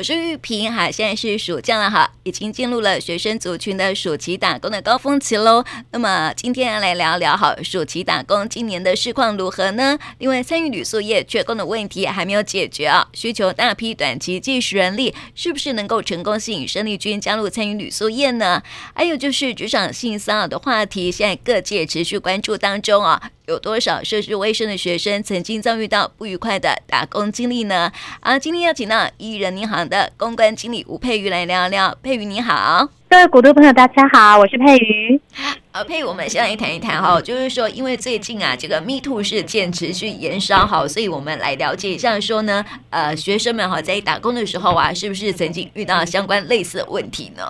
我是玉萍哈，现在是暑假了哈，已经进入了学生族群的暑期打工的高峰期喽。那么今天要来聊聊哈，暑期打工今年的市况如何呢？另外，参与旅宿业缺工的问题还没有解决啊，需求大批短期技术人力，是不是能够成功吸引生力军加入参与旅宿业呢？还有就是职场性骚扰的话题，现在各界持续关注当中啊。有多少涉世未深的学生曾经遭遇到不愉快的打工经历呢？啊，今天要请到艺人银行的公关经理吴佩瑜来聊聊。佩瑜你好，各位股东朋友大家好，我是佩瑜。呃，佩瑜，我们先来谈一谈哈，就是说，因为最近啊，这个 Me Too 事件持续延烧哈，所以我们来了解一下，说呢，呃，学生们哈在打工的时候啊，是不是曾经遇到相关类似的问题呢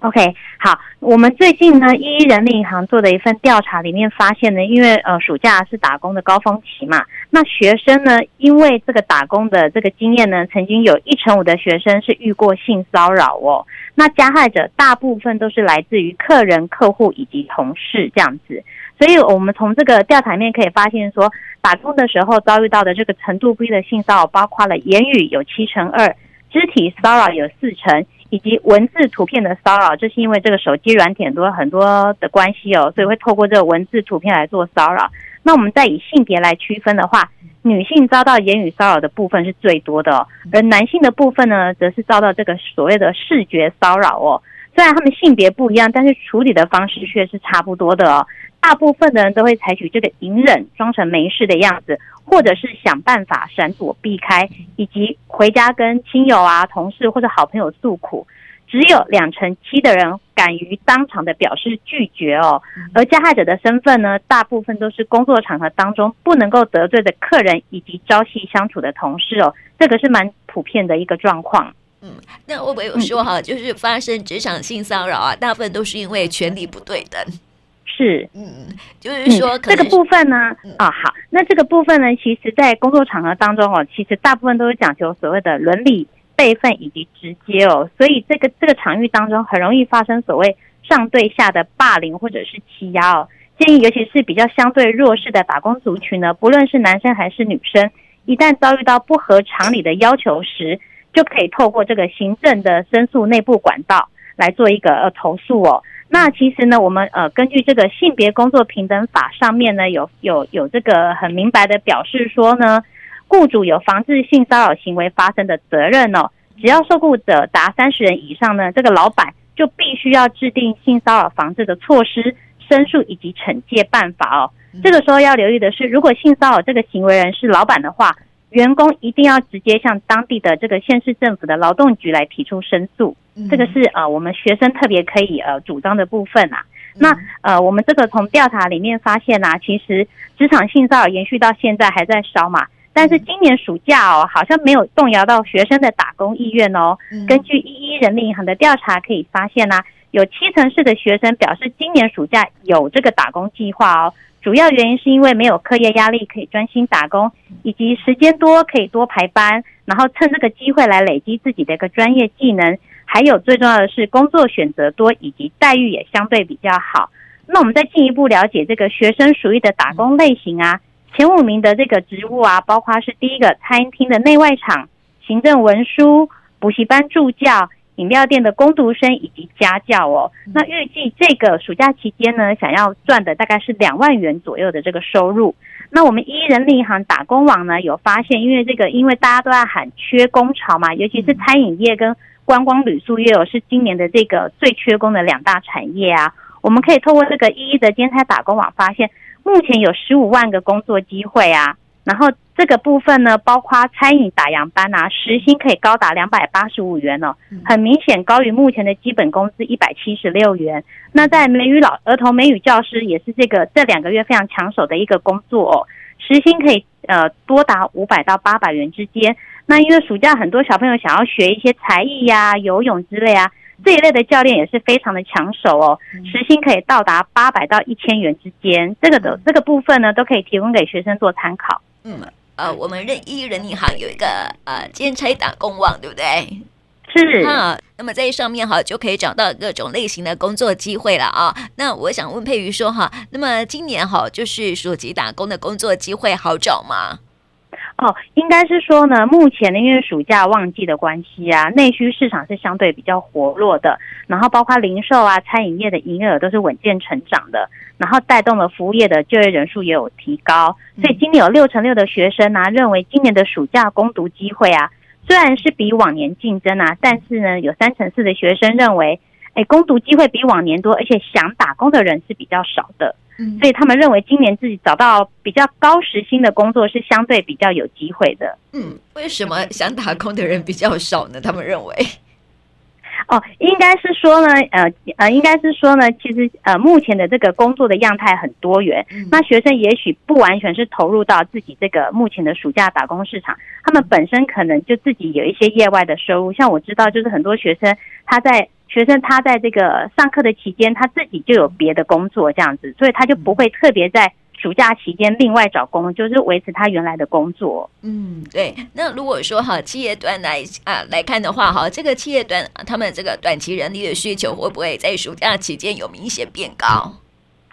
？OK，好，我们最近呢，一一人力银行做的一份调查里面发现呢，因为呃暑假是打工的高峰期嘛，那学生呢，因为这个打工的这个经验呢，曾经有一成五的学生是遇过性骚扰哦，那加害者大部分都是来自于客人、客户以及同事这样子，所以我们从这个调查里面可以发现说，打工的时候遭遇到的这个程度不一的性骚扰，包括了言语有七成二，肢体骚扰有四成。以及文字、图片的骚扰，这是因为这个手机软体很多很多的关系哦，所以会透过这个文字、图片来做骚扰。那我们再以性别来区分的话，女性遭到言语骚扰的部分是最多的哦，而男性的部分呢，则是遭到这个所谓的视觉骚扰哦。虽然他们性别不一样，但是处理的方式却是差不多的哦。大部分的人都会采取这个隐忍，装成没事的样子，或者是想办法闪躲避开，以及回家跟亲友啊、同事或者好朋友诉苦。只有两成七的人敢于当场的表示拒绝哦。而加害者的身份呢，大部分都是工作场合当中不能够得罪的客人以及朝夕相处的同事哦。这个是蛮普遍的一个状况。嗯，那我没有说哈，就是发生职场性骚扰啊，大部分都是因为权力不对等。是，嗯，就是说这个部分呢，啊、嗯哦，好，那这个部分呢，其实，在工作场合当中哦，其实大部分都是讲求所谓的伦理、辈分以及直接哦，所以这个这个场域当中很容易发生所谓上对下的霸凌或者是欺压哦。建议，尤其是比较相对弱势的打工族群呢，不论是男生还是女生，一旦遭遇到不合常理的要求时，就可以透过这个行政的申诉内部管道来做一个呃投诉哦。那其实呢，我们呃根据这个性别工作平等法上面呢，有有有这个很明白的表示说呢，雇主有防治性骚扰行为发生的责任哦。只要受雇者达三十人以上呢，这个老板就必须要制定性骚扰防治的措施、申诉以及惩戒办法哦。这个时候要留意的是，如果性骚扰这个行为人是老板的话，员工一定要直接向当地的这个县市政府的劳动局来提出申诉。这个是呃我们学生特别可以呃主张的部分啊。那呃我们这个从调查里面发现啊，其实职场性骚扰延续到现在还在烧嘛。但是今年暑假哦，好像没有动摇到学生的打工意愿哦。根据一一人民银行的调查可以发现呢、啊，有七成四的学生表示今年暑假有这个打工计划哦。主要原因是因为没有课业压力，可以专心打工，以及时间多可以多排班，然后趁这个机会来累积自己的一个专业技能。还有最重要的是工作选择多，以及待遇也相对比较好。那我们再进一步了解这个学生属于的打工类型啊。前五名的这个职务啊，包括是第一个餐厅的内外场、行政文书、补习班助教、饮料店的工读生以及家教哦。那预计这个暑假期间呢，想要赚的大概是两万元左右的这个收入。那我们一人力银行打工网呢有发现，因为这个因为大家都在喊缺工潮嘛，尤其是餐饮业跟观光旅宿业哦，是今年的这个最缺工的两大产业啊。我们可以透过这个一一的兼差打工网发现。目前有十五万个工作机会啊，然后这个部分呢，包括餐饮打烊班啊，时薪可以高达两百八十五元哦，很明显高于目前的基本工资一百七十六元。那在美语老儿童美语教师也是这个这两个月非常抢手的一个工作哦，时薪可以呃多达五百到八百元之间。那因为暑假很多小朋友想要学一些才艺呀、啊、游泳之类啊。这一类的教练也是非常的抢手哦，时薪可以到达八百到一千元之间，这个的这个部分呢，都可以提供给学生做参考。嗯，呃，我们任一人银行有一个呃兼差打工网，对不对？是哈，那么在上面哈就可以找到各种类型的工作机会了啊。那我想问佩瑜说哈，那么今年哈就是暑期打工的工作机会好找吗？哦，应该是说呢，目前呢，因为暑假旺季的关系啊，内需市场是相对比较活络的，然后包括零售啊、餐饮业的营业额都是稳健成长的，然后带动了服务业的就业人数也有提高，所以今年有六成六的学生呢、啊，认为今年的暑假攻读机会啊，虽然是比往年竞争啊，但是呢，有三成四的学生认为，哎，攻读机会比往年多，而且想打工的人是比较少的。所以他们认为今年自己找到比较高时薪的工作是相对比较有机会的。嗯，为什么想打工的人比较少呢？他们认为，哦，应该是说呢，呃呃，应该是说呢，其实呃，目前的这个工作的样态很多元。嗯、那学生也许不完全是投入到自己这个目前的暑假打工市场，他们本身可能就自己有一些业外的收入。像我知道，就是很多学生他在。学生他在这个上课的期间，他自己就有别的工作这样子，所以他就不会特别在暑假期间另外找工，就是维持他原来的工作。嗯，对。那如果说哈，企业端来啊来看的话，哈，这个企业端他们这个短期人力的需求会不会在暑假期间有明显变高？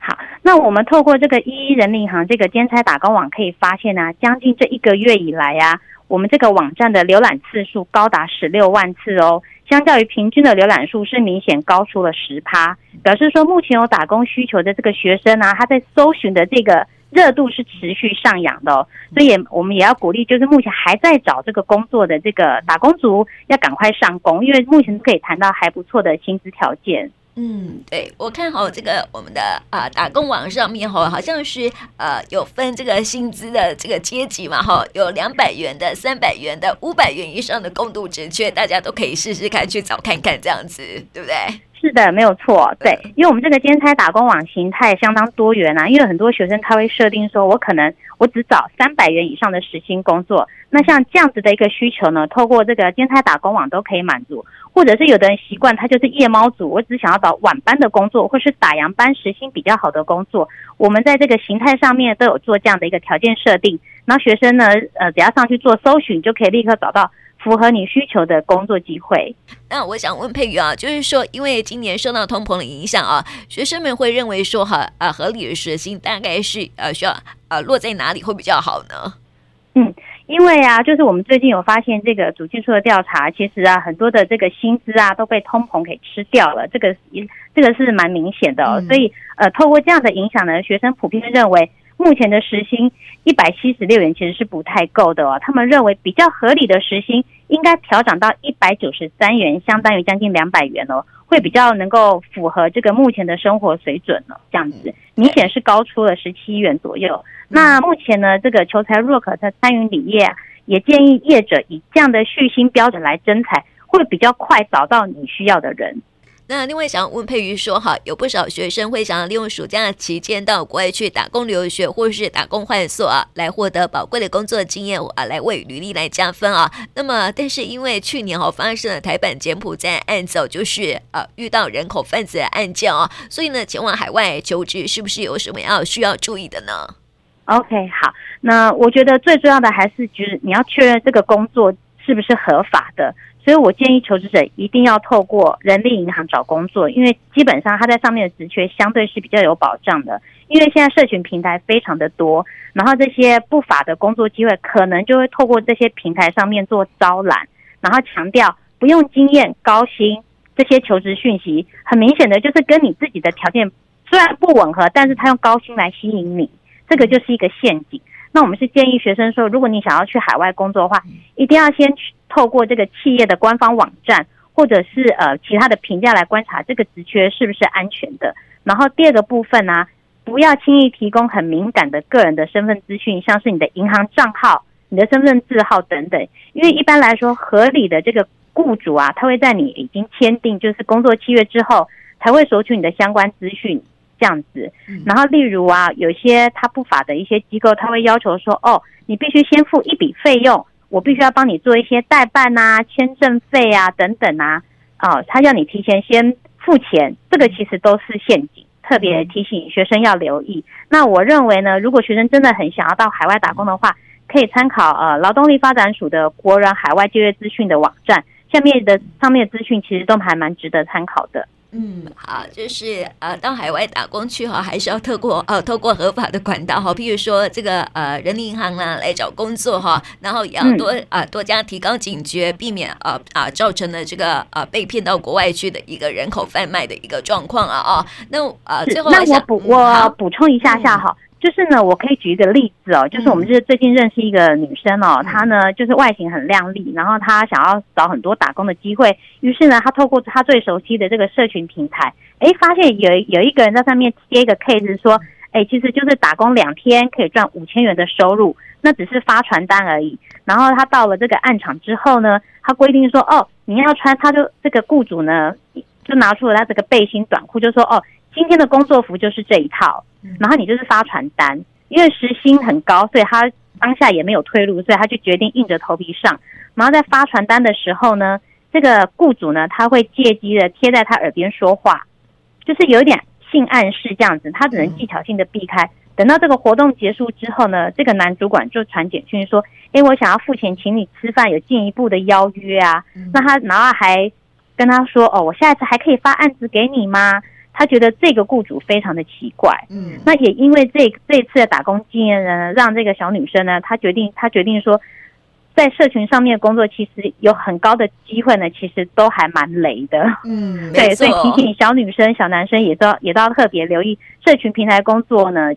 好，那我们透过这个一一人力银行这个兼差打工网可以发现呢、啊，将近这一个月以来呀、啊，我们这个网站的浏览次数高达十六万次哦。相较于平均的浏览数是明显高出了十趴，表示说目前有打工需求的这个学生呢、啊，他在搜寻的这个热度是持续上扬的哦，所以也我们也要鼓励，就是目前还在找这个工作的这个打工族要赶快上工，因为目前可以谈到还不错的薪资条件。嗯，对，我看好这个我们的啊打工网上面哈，好像是呃有分这个薪资的这个阶级嘛哈，有两百元的、三百元的、五百元以上的共度职缺，大家都可以试试看去找看看这样子，对不对？是的，没有错，对，因为我们这个兼差打工网形态相当多元啊，因为很多学生他会设定说，我可能我只找三百元以上的时薪工作，那像这样子的一个需求呢，透过这个兼差打工网都可以满足。或者是有的人习惯他就是夜猫族，我只想要找晚班的工作，或是打烊班时薪比较好的工作。我们在这个形态上面都有做这样的一个条件设定，然后学生呢，呃，只要上去做搜寻，就可以立刻找到符合你需求的工作机会。那我想问佩瑜啊，就是说，因为今年受到通膨的影响啊，学生们会认为说哈啊，合理的时薪大概是呃需要呃落在哪里会比较好呢？嗯。因为啊，就是我们最近有发现这个主计处的调查，其实啊，很多的这个薪资啊都被通膨给吃掉了，这个这个是蛮明显的哦。所以呃，透过这样的影响呢，学生普遍认为目前的时薪一百七十六元其实是不太够的哦。他们认为比较合理的时薪应该调整到一百九十三元，相当于将近两百元哦，会比较能够符合这个目前的生活水准哦。这样子明显是高出了十七元左右。那目前呢，这个求才若渴的餐饮礼业啊，也建议业者以这样的续薪标准来征才，会比较快找到你需要的人。那另外想要问佩瑜说哈，有不少学生会想要利用暑假期间到国外去打工留学，或是打工换宿啊，来获得宝贵的工作经验啊，来为履历来加分啊。那么，但是因为去年哈发生了台版柬埔寨案子，就是呃遇到人口贩子的案件啊，所以呢，前往海外求职是不是有什么要需要注意的呢？OK，好，那我觉得最重要的还是就是你要确认这个工作是不是合法的，所以我建议求职者一定要透过人力银行找工作，因为基本上他在上面的职缺相对是比较有保障的，因为现在社群平台非常的多，然后这些不法的工作机会可能就会透过这些平台上面做招揽，然后强调不用经验、高薪这些求职讯息，很明显的就是跟你自己的条件虽然不吻合，但是他用高薪来吸引你。这个就是一个陷阱。那我们是建议学生说，如果你想要去海外工作的话，一定要先去透过这个企业的官方网站，或者是呃其他的评价来观察这个职缺是不是安全的。然后第二个部分呢、啊，不要轻易提供很敏感的个人的身份资讯，像是你的银行账号、你的身份证号等等。因为一般来说，合理的这个雇主啊，他会在你已经签订就是工作契约之后，才会索取你的相关资讯。这样子，然后例如啊，有些他不法的一些机构，他会要求说，哦，你必须先付一笔费用，我必须要帮你做一些代办啊、签证费啊等等啊，哦，他要你提前先付钱，这个其实都是陷阱，特别提醒学生要留意。那我认为呢，如果学生真的很想要到海外打工的话，可以参考呃劳动力发展署的国人海外就业资讯的网站，下面的上面的资讯其实都还蛮值得参考的。嗯，好，就是呃，到海外打工去哈，还是要透过呃，透过合法的管道哈，譬如说这个呃，人民银行啊来找工作哈，然后也要多啊、呃、多加提高警觉，避免啊啊、呃、造成了这个呃被骗到国外去的一个人口贩卖的一个状况啊啊，那呃最后那我补我补充一下下哈。嗯就是呢，我可以举一个例子哦，就是我们就是最近认识一个女生哦，她呢就是外形很靓丽，然后她想要找很多打工的机会，于是呢，她透过她最熟悉的这个社群平台，哎，发现有有一个人在上面贴一个 case 说，哎，其实就是打工两天可以赚五千元的收入，那只是发传单而已。然后她到了这个暗场之后呢，她规定说，哦，你要穿，她就这个雇主呢就拿出了她这个背心短裤，就说，哦。今天的工作服就是这一套，然后你就是发传单，因为时薪很高，所以他当下也没有退路，所以他就决定硬着头皮上。然后在发传单的时候呢，这个雇主呢，他会借机的贴在他耳边说话，就是有点性暗示这样子，他只能技巧性的避开。等到这个活动结束之后呢，这个男主管就传简讯说：“诶，我想要付钱请你吃饭，有进一步的邀约啊。”那他然后还跟他说：“哦，我下一次还可以发案子给你吗？”他觉得这个雇主非常的奇怪，嗯，那也因为这这次的打工经验呢，让这个小女生呢，她决定，她决定说，在社群上面工作，其实有很高的机会呢，其实都还蛮雷的，嗯，对，所以提醒小女生、小男生也都要也都要特别留意社群平台工作呢。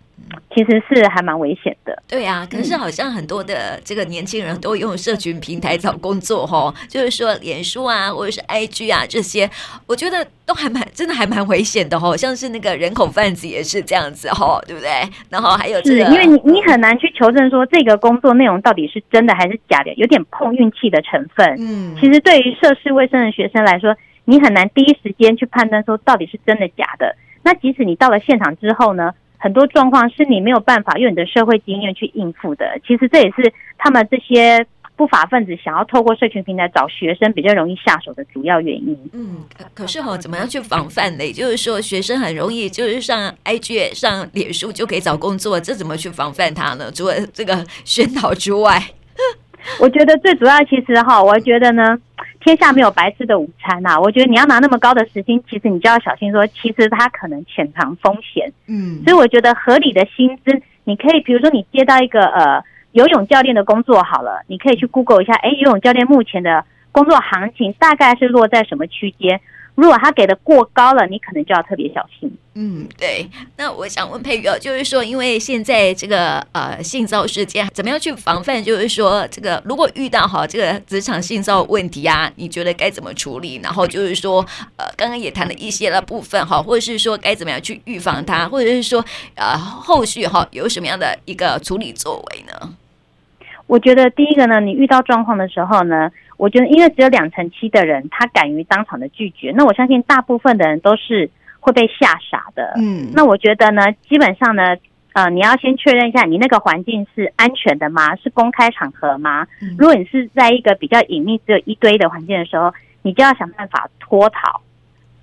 其实是还蛮危险的，对啊，可是好像很多的这个年轻人都用社群平台找工作哈，就是说脸书啊，或者是 IG 啊这些，我觉得都还蛮真的还蛮危险的哈，像是那个人口贩子也是这样子哈，对不对？然后还有这个，因为你你很难去求证说这个工作内容到底是真的还是假的，有点碰运气的成分。嗯，其实对于涉世未深的学生来说，你很难第一时间去判断说到底是真的假的。那即使你到了现场之后呢？很多状况是你没有办法用你的社会经验去应付的。其实这也是他们这些不法分子想要透过社群平台找学生比较容易下手的主要原因。嗯，可是哈，怎么样去防范呢？也就是说，学生很容易就是上 IG、上脸书就可以找工作，这怎么去防范他呢？除了这个宣导之外，我觉得最主要其实哈，我觉得呢。天下没有白吃的午餐呐、啊！我觉得你要拿那么高的时薪，其实你就要小心说，其实它可能潜藏风险。嗯，所以我觉得合理的薪资，你可以比如说你接到一个呃游泳教练的工作好了，你可以去 Google 一下，哎，游泳教练目前的工作行情大概是落在什么区间？如果他给的过高了，你可能就要特别小心。嗯，对。那我想问佩瑜，就是说，因为现在这个呃性骚事件，怎么样去防范？就是说，这个如果遇到哈这个职场性骚问题啊，你觉得该怎么处理？然后就是说，呃，刚刚也谈了一些的部分哈，或者是说该怎么样去预防它，或者是说呃后续哈有什么样的一个处理作为呢？我觉得第一个呢，你遇到状况的时候呢。我觉得，因为只有两成七的人他敢于当场的拒绝，那我相信大部分的人都是会被吓傻的。嗯，那我觉得呢，基本上呢，呃，你要先确认一下你那个环境是安全的吗？是公开场合吗？如果你是在一个比较隐秘、只有一堆的环境的时候，你就要想办法脱逃，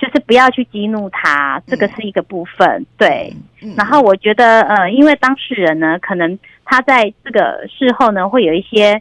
就是不要去激怒他，这个是一个部分。对，然后我觉得，呃，因为当事人呢，可能他在这个事后呢，会有一些。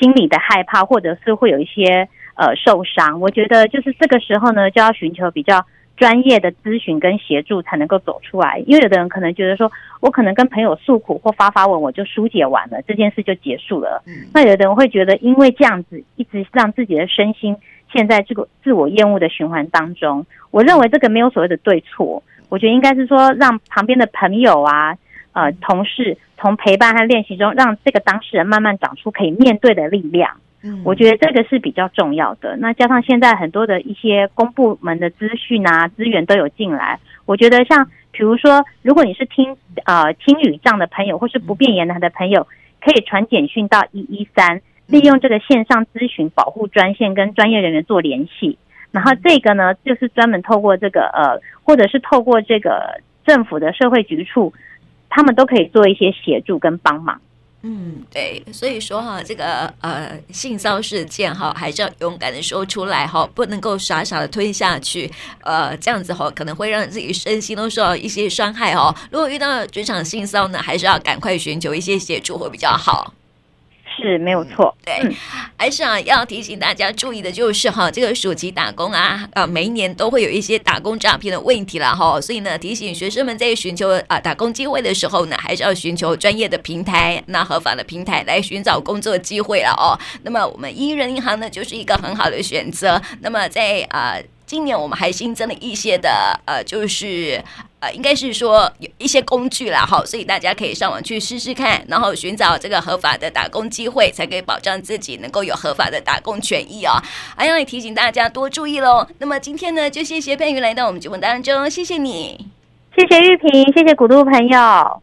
心理的害怕，或者是会有一些呃受伤，我觉得就是这个时候呢，就要寻求比较专业的咨询跟协助，才能够走出来。因为有的人可能觉得说，我可能跟朋友诉苦或发发文，我就疏解完了，这件事就结束了。嗯，那有的人会觉得，因为这样子一直让自己的身心陷在这个自我厌恶的循环当中。我认为这个没有所谓的对错，我觉得应该是说，让旁边的朋友啊。呃，同事从陪伴和练习中，让这个当事人慢慢长出可以面对的力量。嗯，我觉得这个是比较重要的。那加上现在很多的一些公部门的资讯啊、资源都有进来，我觉得像比如说，如果你是听呃听语障的朋友，或是不便言谈的朋友，可以传简讯到一一三，利用这个线上咨询保护专线跟专业人员做联系。然后这个呢，就是专门透过这个呃，或者是透过这个政府的社会局处。他们都可以做一些协助跟帮忙。嗯，对，所以说哈，这个呃性骚事件哈，还是要勇敢的说出来哈，不能够傻傻的吞下去。呃，这样子哈，可能会让自己身心都受到一些伤害哈。如果遇到职场性骚呢，还是要赶快寻求一些协助会比较好。是没有错，对，嗯、还是啊，要提醒大家注意的就是哈，这个暑期打工啊，呃，每一年都会有一些打工诈骗的问题了哈，所以呢，提醒学生们在寻求啊打工机会的时候呢，还是要寻求专业的平台，那合法的平台来寻找工作机会了哦。那么我们一人银行呢，就是一个很好的选择。那么在啊。呃今年我们还新增了一些的呃，就是呃，应该是说有一些工具啦，好，所以大家可以上网去试试看，然后寻找这个合法的打工机会，才可以保障自己能够有合法的打工权益哦。还要提醒大家多注意喽。那么今天呢，就谢谢佩瑜来到我们节目当中，谢谢你，谢谢玉萍，谢谢古都朋友。